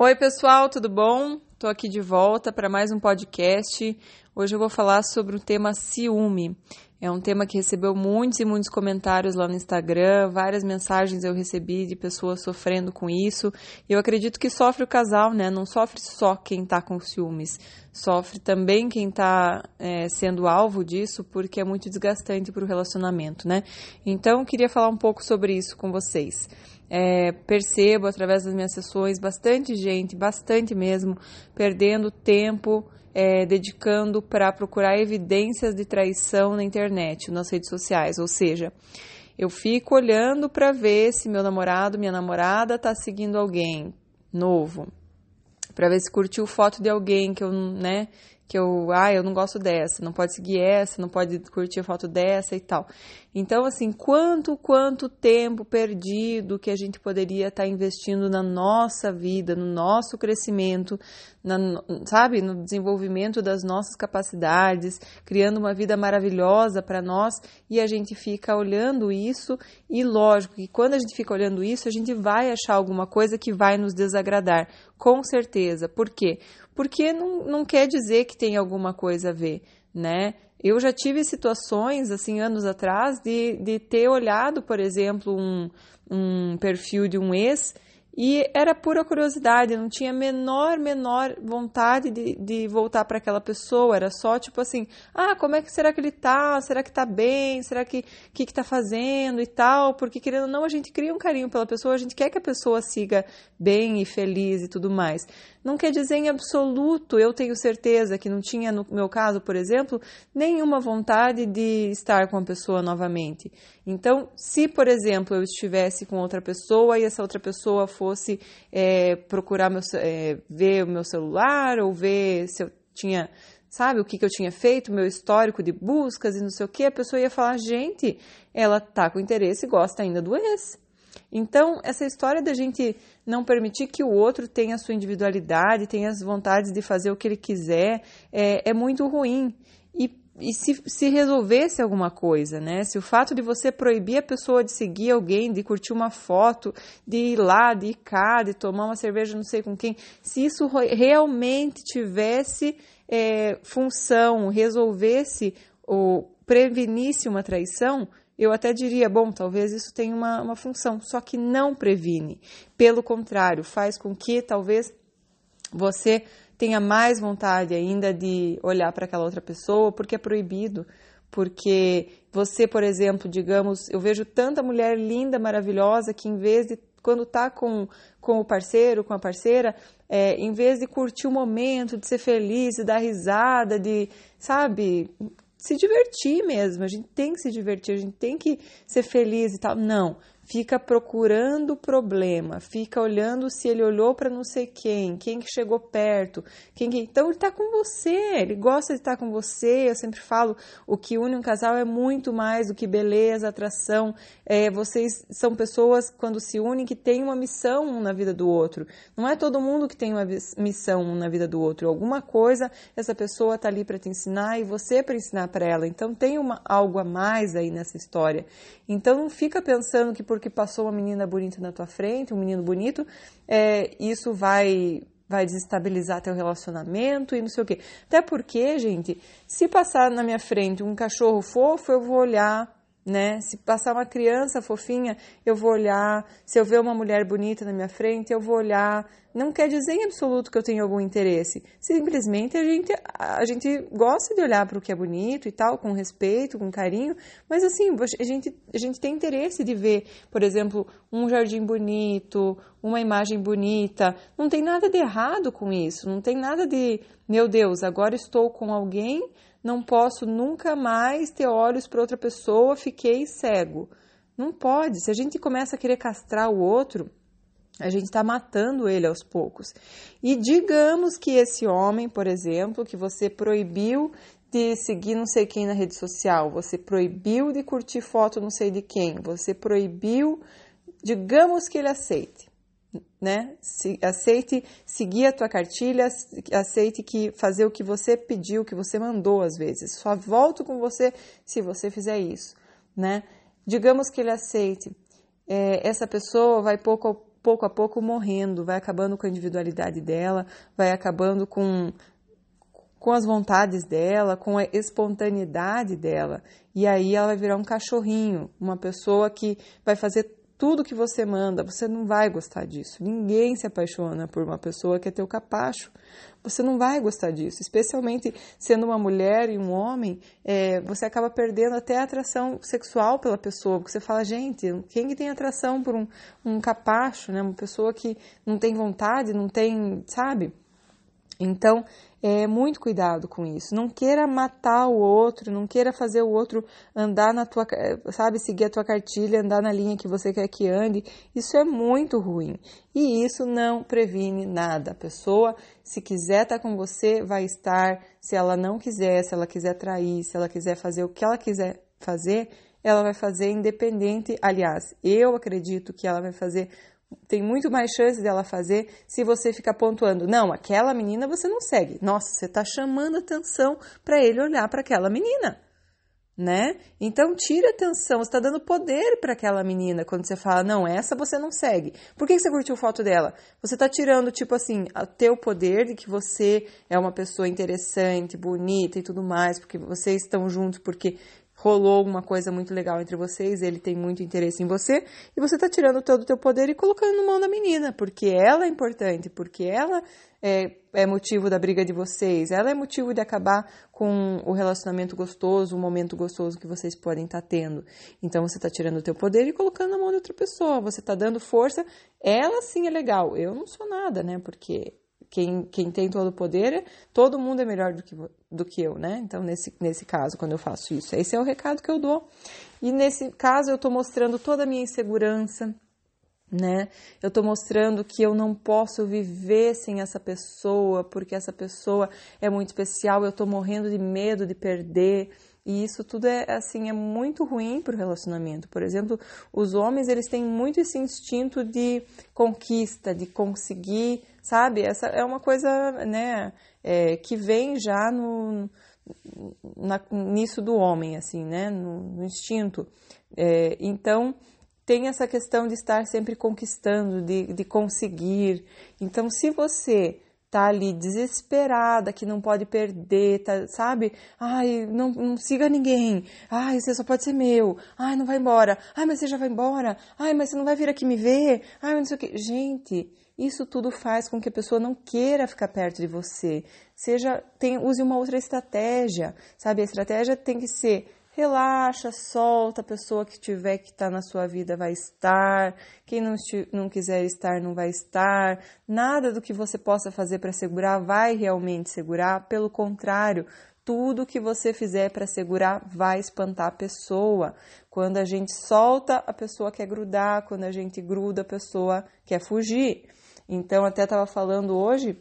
Oi, pessoal, tudo bom? Estou aqui de volta para mais um podcast. Hoje eu vou falar sobre o tema ciúme. É um tema que recebeu muitos e muitos comentários lá no Instagram, várias mensagens eu recebi de pessoas sofrendo com isso. Eu acredito que sofre o casal, né? Não sofre só quem está com ciúmes, sofre também quem está é, sendo alvo disso, porque é muito desgastante para o relacionamento, né? Então, queria falar um pouco sobre isso com vocês. É, percebo através das minhas sessões bastante gente, bastante mesmo, perdendo tempo, é, dedicando para procurar evidências de traição na internet, nas redes sociais. Ou seja, eu fico olhando para ver se meu namorado, minha namorada está seguindo alguém novo, para ver se curtiu foto de alguém que eu, né, que eu, ah, eu não gosto dessa, não pode seguir essa, não pode curtir a foto dessa e tal. Então, assim, quanto, quanto tempo perdido que a gente poderia estar tá investindo na nossa vida, no nosso crescimento, na, sabe, no desenvolvimento das nossas capacidades, criando uma vida maravilhosa para nós e a gente fica olhando isso e lógico que quando a gente fica olhando isso, a gente vai achar alguma coisa que vai nos desagradar, com certeza. Por quê? Porque não, não quer dizer que tem alguma coisa a ver, né? Eu já tive situações, assim, anos atrás, de, de ter olhado, por exemplo, um, um perfil de um ex e era pura curiosidade, não tinha menor, menor vontade de, de voltar para aquela pessoa. Era só tipo assim: ah, como é que será que ele tá? Será que tá bem? Será que que, que tá fazendo e tal? Porque querendo ou não, a gente cria um carinho pela pessoa, a gente quer que a pessoa siga bem e feliz e tudo mais. Não quer dizer em absoluto, eu tenho certeza que não tinha, no meu caso, por exemplo, nenhuma vontade de estar com a pessoa novamente. Então, se, por exemplo, eu estivesse com outra pessoa e essa outra pessoa fosse é, procurar meu, é, ver o meu celular ou ver se eu tinha sabe, o que, que eu tinha feito, meu histórico de buscas e não sei o que, a pessoa ia falar, gente, ela tá com interesse e gosta ainda do ex. Então, essa história da gente não permitir que o outro tenha a sua individualidade, tenha as vontades de fazer o que ele quiser, é, é muito ruim. E, se, se resolvesse alguma coisa, né? Se o fato de você proibir a pessoa de seguir alguém, de curtir uma foto, de ir lá, de ir cá, de tomar uma cerveja não sei com quem, se isso realmente tivesse é, função, resolvesse ou prevenisse uma traição, eu até diria, bom, talvez isso tenha uma, uma função, só que não previne. Pelo contrário, faz com que talvez você tenha mais vontade ainda de olhar para aquela outra pessoa, porque é proibido. Porque você, por exemplo, digamos, eu vejo tanta mulher linda, maravilhosa, que em vez de, quando está com, com o parceiro, com a parceira, é, em vez de curtir o momento, de ser feliz, de dar risada, de, sabe, se divertir mesmo, a gente tem que se divertir, a gente tem que ser feliz e tal. Não, fica procurando o problema, fica olhando se ele olhou para não sei quem, quem que chegou perto, quem que... então ele está com você, ele gosta de estar com você. Eu sempre falo, o que une um casal é muito mais do que beleza, atração. É, vocês são pessoas quando se unem que têm uma missão um na vida do outro. Não é todo mundo que tem uma missão um na vida do outro. Alguma coisa essa pessoa está ali para te ensinar e você para ensinar para ela. Então tem uma, algo a mais aí nessa história. Então não fica pensando que por porque passou uma menina bonita na tua frente, um menino bonito, é, isso vai vai desestabilizar teu relacionamento e não sei o quê. Até porque, gente, se passar na minha frente um cachorro fofo, eu vou olhar né? Se passar uma criança fofinha, eu vou olhar. Se eu ver uma mulher bonita na minha frente, eu vou olhar. Não quer dizer em absoluto que eu tenho algum interesse. Simplesmente a gente, a gente gosta de olhar para o que é bonito e tal, com respeito, com carinho. Mas assim, a gente, a gente tem interesse de ver, por exemplo, um jardim bonito, uma imagem bonita. Não tem nada de errado com isso. Não tem nada de, meu Deus, agora estou com alguém não posso nunca mais ter olhos para outra pessoa, fiquei cego. Não pode. Se a gente começa a querer castrar o outro, a gente está matando ele aos poucos. E digamos que esse homem, por exemplo, que você proibiu de seguir não sei quem na rede social, você proibiu de curtir foto não sei de quem, você proibiu, digamos que ele aceite né? Se, aceite seguir a tua cartilha, aceite que fazer o que você pediu, o que você mandou às vezes. Só volto com você se você fizer isso, né? Digamos que ele aceite. É, essa pessoa vai pouco pouco a pouco morrendo, vai acabando com a individualidade dela, vai acabando com com as vontades dela, com a espontaneidade dela. E aí ela vai virar um cachorrinho, uma pessoa que vai fazer tudo que você manda. Você não vai gostar disso. Ninguém se apaixona por uma pessoa que é teu capacho. Você não vai gostar disso. Especialmente sendo uma mulher e um homem, é, você acaba perdendo até a atração sexual pela pessoa. Porque você fala, gente, quem que tem atração por um, um capacho, né? Uma pessoa que não tem vontade, não tem, sabe? Então, é, muito cuidado com isso. Não queira matar o outro, não queira fazer o outro andar na tua, sabe, seguir a tua cartilha, andar na linha que você quer que ande. Isso é muito ruim. E isso não previne nada. A pessoa, se quiser estar com você, vai estar. Se ela não quiser, se ela quiser trair, se ela quiser fazer o que ela quiser fazer, ela vai fazer independente. Aliás, eu acredito que ela vai fazer tem muito mais chance dela fazer se você ficar pontuando. Não, aquela menina você não segue. Nossa, você está chamando atenção para ele olhar para aquela menina, né? Então tira atenção, você está dando poder para aquela menina quando você fala, não, essa você não segue. Por que você curtiu foto dela? Você está tirando, tipo assim, o teu poder de que você é uma pessoa interessante, bonita e tudo mais, porque vocês estão juntos, porque rolou alguma coisa muito legal entre vocês, ele tem muito interesse em você, e você está tirando todo o teu poder e colocando na mão da menina, porque ela é importante, porque ela é, é, motivo da briga de vocês, ela é motivo de acabar com o relacionamento gostoso, o momento gostoso que vocês podem estar tá tendo. Então você está tirando o teu poder e colocando na mão de outra pessoa, você está dando força, ela sim é legal, eu não sou nada, né, porque quem, quem tem todo o poder, todo mundo é melhor do que, do que eu, né? Então, nesse, nesse caso, quando eu faço isso, esse é o recado que eu dou. E nesse caso, eu estou mostrando toda a minha insegurança, né? Eu estou mostrando que eu não posso viver sem essa pessoa, porque essa pessoa é muito especial, eu estou morrendo de medo de perder. E isso tudo é assim é muito ruim para o relacionamento. Por exemplo, os homens eles têm muito esse instinto de conquista, de conseguir sabe? Essa é uma coisa, né, é, que vem já no, na, nisso do homem, assim, né, no, no instinto. É, então, tem essa questão de estar sempre conquistando, de, de conseguir. Então, se você tá ali desesperada, que não pode perder, tá, sabe? Ai, não, não siga ninguém. Ai, você só pode ser meu. Ai, não vai embora. Ai, mas você já vai embora. Ai, mas você não vai vir aqui me ver. Ai, não sei o que. Gente, isso tudo faz com que a pessoa não queira ficar perto de você. Seja, tem, use uma outra estratégia, sabe? A estratégia tem que ser relaxa, solta, a pessoa que tiver que estar tá na sua vida vai estar, quem não, não quiser estar não vai estar, nada do que você possa fazer para segurar vai realmente segurar, pelo contrário, tudo que você fizer para segurar vai espantar a pessoa. Quando a gente solta, a pessoa quer grudar, quando a gente gruda, a pessoa quer fugir. Então, até estava falando hoje,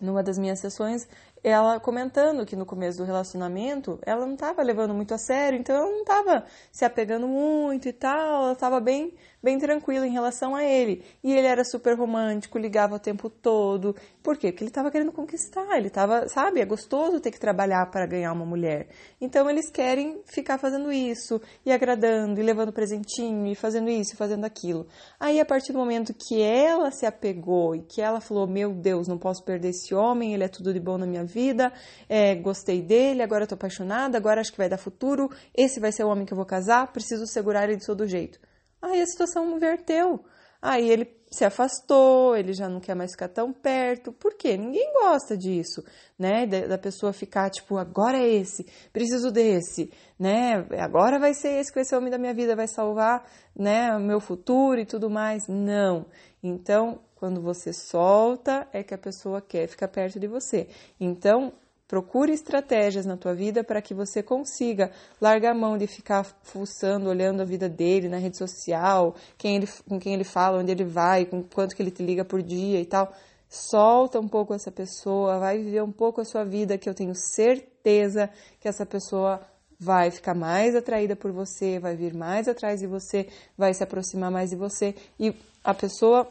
numa das minhas sessões, ela comentando que no começo do relacionamento ela não estava levando muito a sério, então ela não estava se apegando muito e tal, ela estava bem bem tranquilo em relação a ele. E ele era super romântico, ligava o tempo todo. Por quê? Porque ele estava querendo conquistar, ele estava, sabe, é gostoso ter que trabalhar para ganhar uma mulher. Então eles querem ficar fazendo isso, e agradando, e levando presentinho, e fazendo isso, e fazendo aquilo. Aí a partir do momento que ela se apegou e que ela falou: Meu Deus, não posso perder esse homem, ele é tudo de bom na minha vida, é, gostei dele, agora estou apaixonada, agora acho que vai dar futuro, esse vai ser o homem que eu vou casar, preciso segurar ele de todo jeito. Aí a situação inverteu. Aí ele se afastou, ele já não quer mais ficar tão perto. Por quê? Ninguém gosta disso, né? Da, pessoa ficar tipo, agora é esse, preciso desse, né? Agora vai ser esse que vai ser o homem da minha vida, vai salvar, né, o meu futuro e tudo mais. Não. Então, quando você solta, é que a pessoa quer ficar perto de você. Então, Procure estratégias na tua vida para que você consiga largar a mão de ficar fuçando, olhando a vida dele na rede social, quem ele, com quem ele fala, onde ele vai, com quanto que ele te liga por dia e tal. Solta um pouco essa pessoa, vai viver um pouco a sua vida, que eu tenho certeza que essa pessoa vai ficar mais atraída por você, vai vir mais atrás de você, vai se aproximar mais de você e a pessoa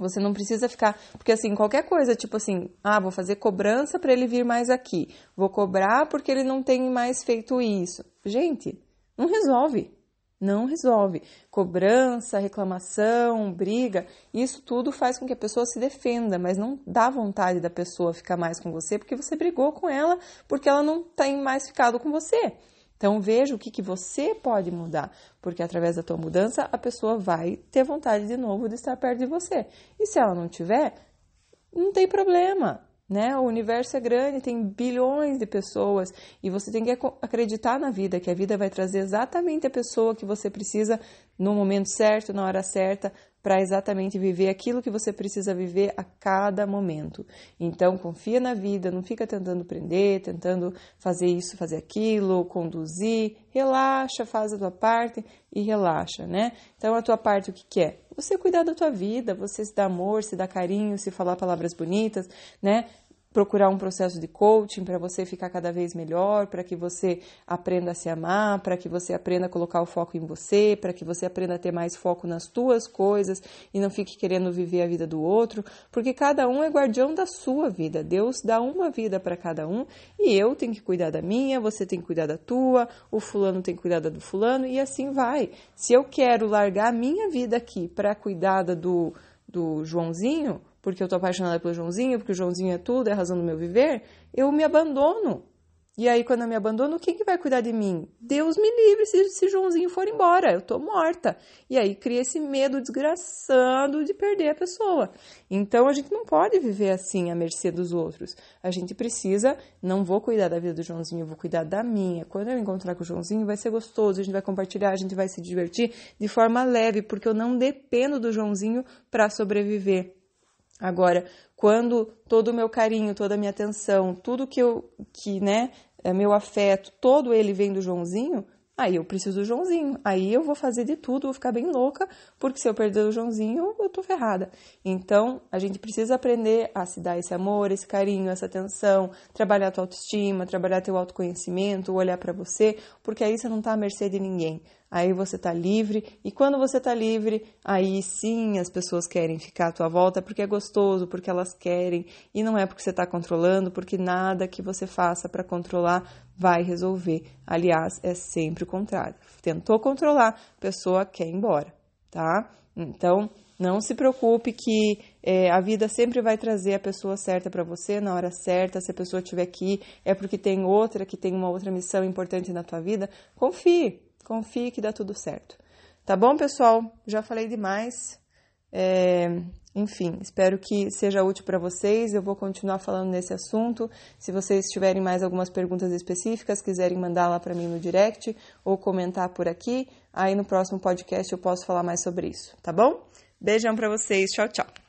você não precisa ficar. Porque, assim, qualquer coisa, tipo assim, ah, vou fazer cobrança para ele vir mais aqui. Vou cobrar porque ele não tem mais feito isso. Gente, não resolve. Não resolve. Cobrança, reclamação, briga, isso tudo faz com que a pessoa se defenda, mas não dá vontade da pessoa ficar mais com você porque você brigou com ela, porque ela não tem mais ficado com você. Então veja o que, que você pode mudar, porque através da tua mudança a pessoa vai ter vontade de novo de estar perto de você. E se ela não tiver, não tem problema né? O universo é grande, tem bilhões de pessoas e você tem que acreditar na vida, que a vida vai trazer exatamente a pessoa que você precisa no momento certo, na hora certa, para exatamente viver aquilo que você precisa viver a cada momento. Então, confia na vida, não fica tentando prender, tentando fazer isso, fazer aquilo, conduzir. Relaxa, faz a tua parte e relaxa, né? Então, a tua parte, o que, que é? Você cuidar da tua vida, você se dar amor, se dar carinho, se falar palavras bonitas, né? Procurar um processo de coaching para você ficar cada vez melhor, para que você aprenda a se amar, para que você aprenda a colocar o foco em você, para que você aprenda a ter mais foco nas tuas coisas e não fique querendo viver a vida do outro, porque cada um é guardião da sua vida. Deus dá uma vida para cada um e eu tenho que cuidar da minha, você tem que cuidar da tua, o fulano tem que cuidar da do fulano e assim vai. Se eu quero largar a minha vida aqui para cuidar do do Joãozinho, porque eu tô apaixonada pelo Joãozinho, porque o Joãozinho é tudo, é a razão do meu viver, eu me abandono. E aí, quando eu me abandono, quem que vai cuidar de mim? Deus me livre se, se Joãozinho for embora, eu tô morta. E aí cria esse medo desgraçado de perder a pessoa. Então a gente não pode viver assim à mercê dos outros. A gente precisa, não vou cuidar da vida do Joãozinho, vou cuidar da minha. Quando eu encontrar com o Joãozinho, vai ser gostoso, a gente vai compartilhar, a gente vai se divertir de forma leve, porque eu não dependo do Joãozinho para sobreviver. Agora, quando todo o meu carinho, toda a minha atenção, tudo que eu, que, né, é meu afeto, todo ele vem do Joãozinho, aí eu preciso do Joãozinho. Aí eu vou fazer de tudo, vou ficar bem louca, porque se eu perder o Joãozinho, eu tô ferrada. Então, a gente precisa aprender a se dar esse amor, esse carinho, essa atenção, trabalhar a tua autoestima, trabalhar teu autoconhecimento, olhar para você, porque aí você não tá à mercê de ninguém aí você está livre, e quando você está livre, aí sim as pessoas querem ficar à tua volta porque é gostoso, porque elas querem, e não é porque você está controlando, porque nada que você faça para controlar vai resolver. Aliás, é sempre o contrário. Tentou controlar, a pessoa quer ir embora, tá? Então, não se preocupe que é, a vida sempre vai trazer a pessoa certa para você na hora certa. Se a pessoa estiver aqui, é porque tem outra que tem uma outra missão importante na tua vida. Confie, Confie que dá tudo certo. Tá bom, pessoal? Já falei demais. É, enfim, espero que seja útil para vocês. Eu vou continuar falando nesse assunto. Se vocês tiverem mais algumas perguntas específicas, quiserem mandar lá para mim no direct ou comentar por aqui, aí no próximo podcast eu posso falar mais sobre isso, tá bom? Beijão para vocês. Tchau, tchau.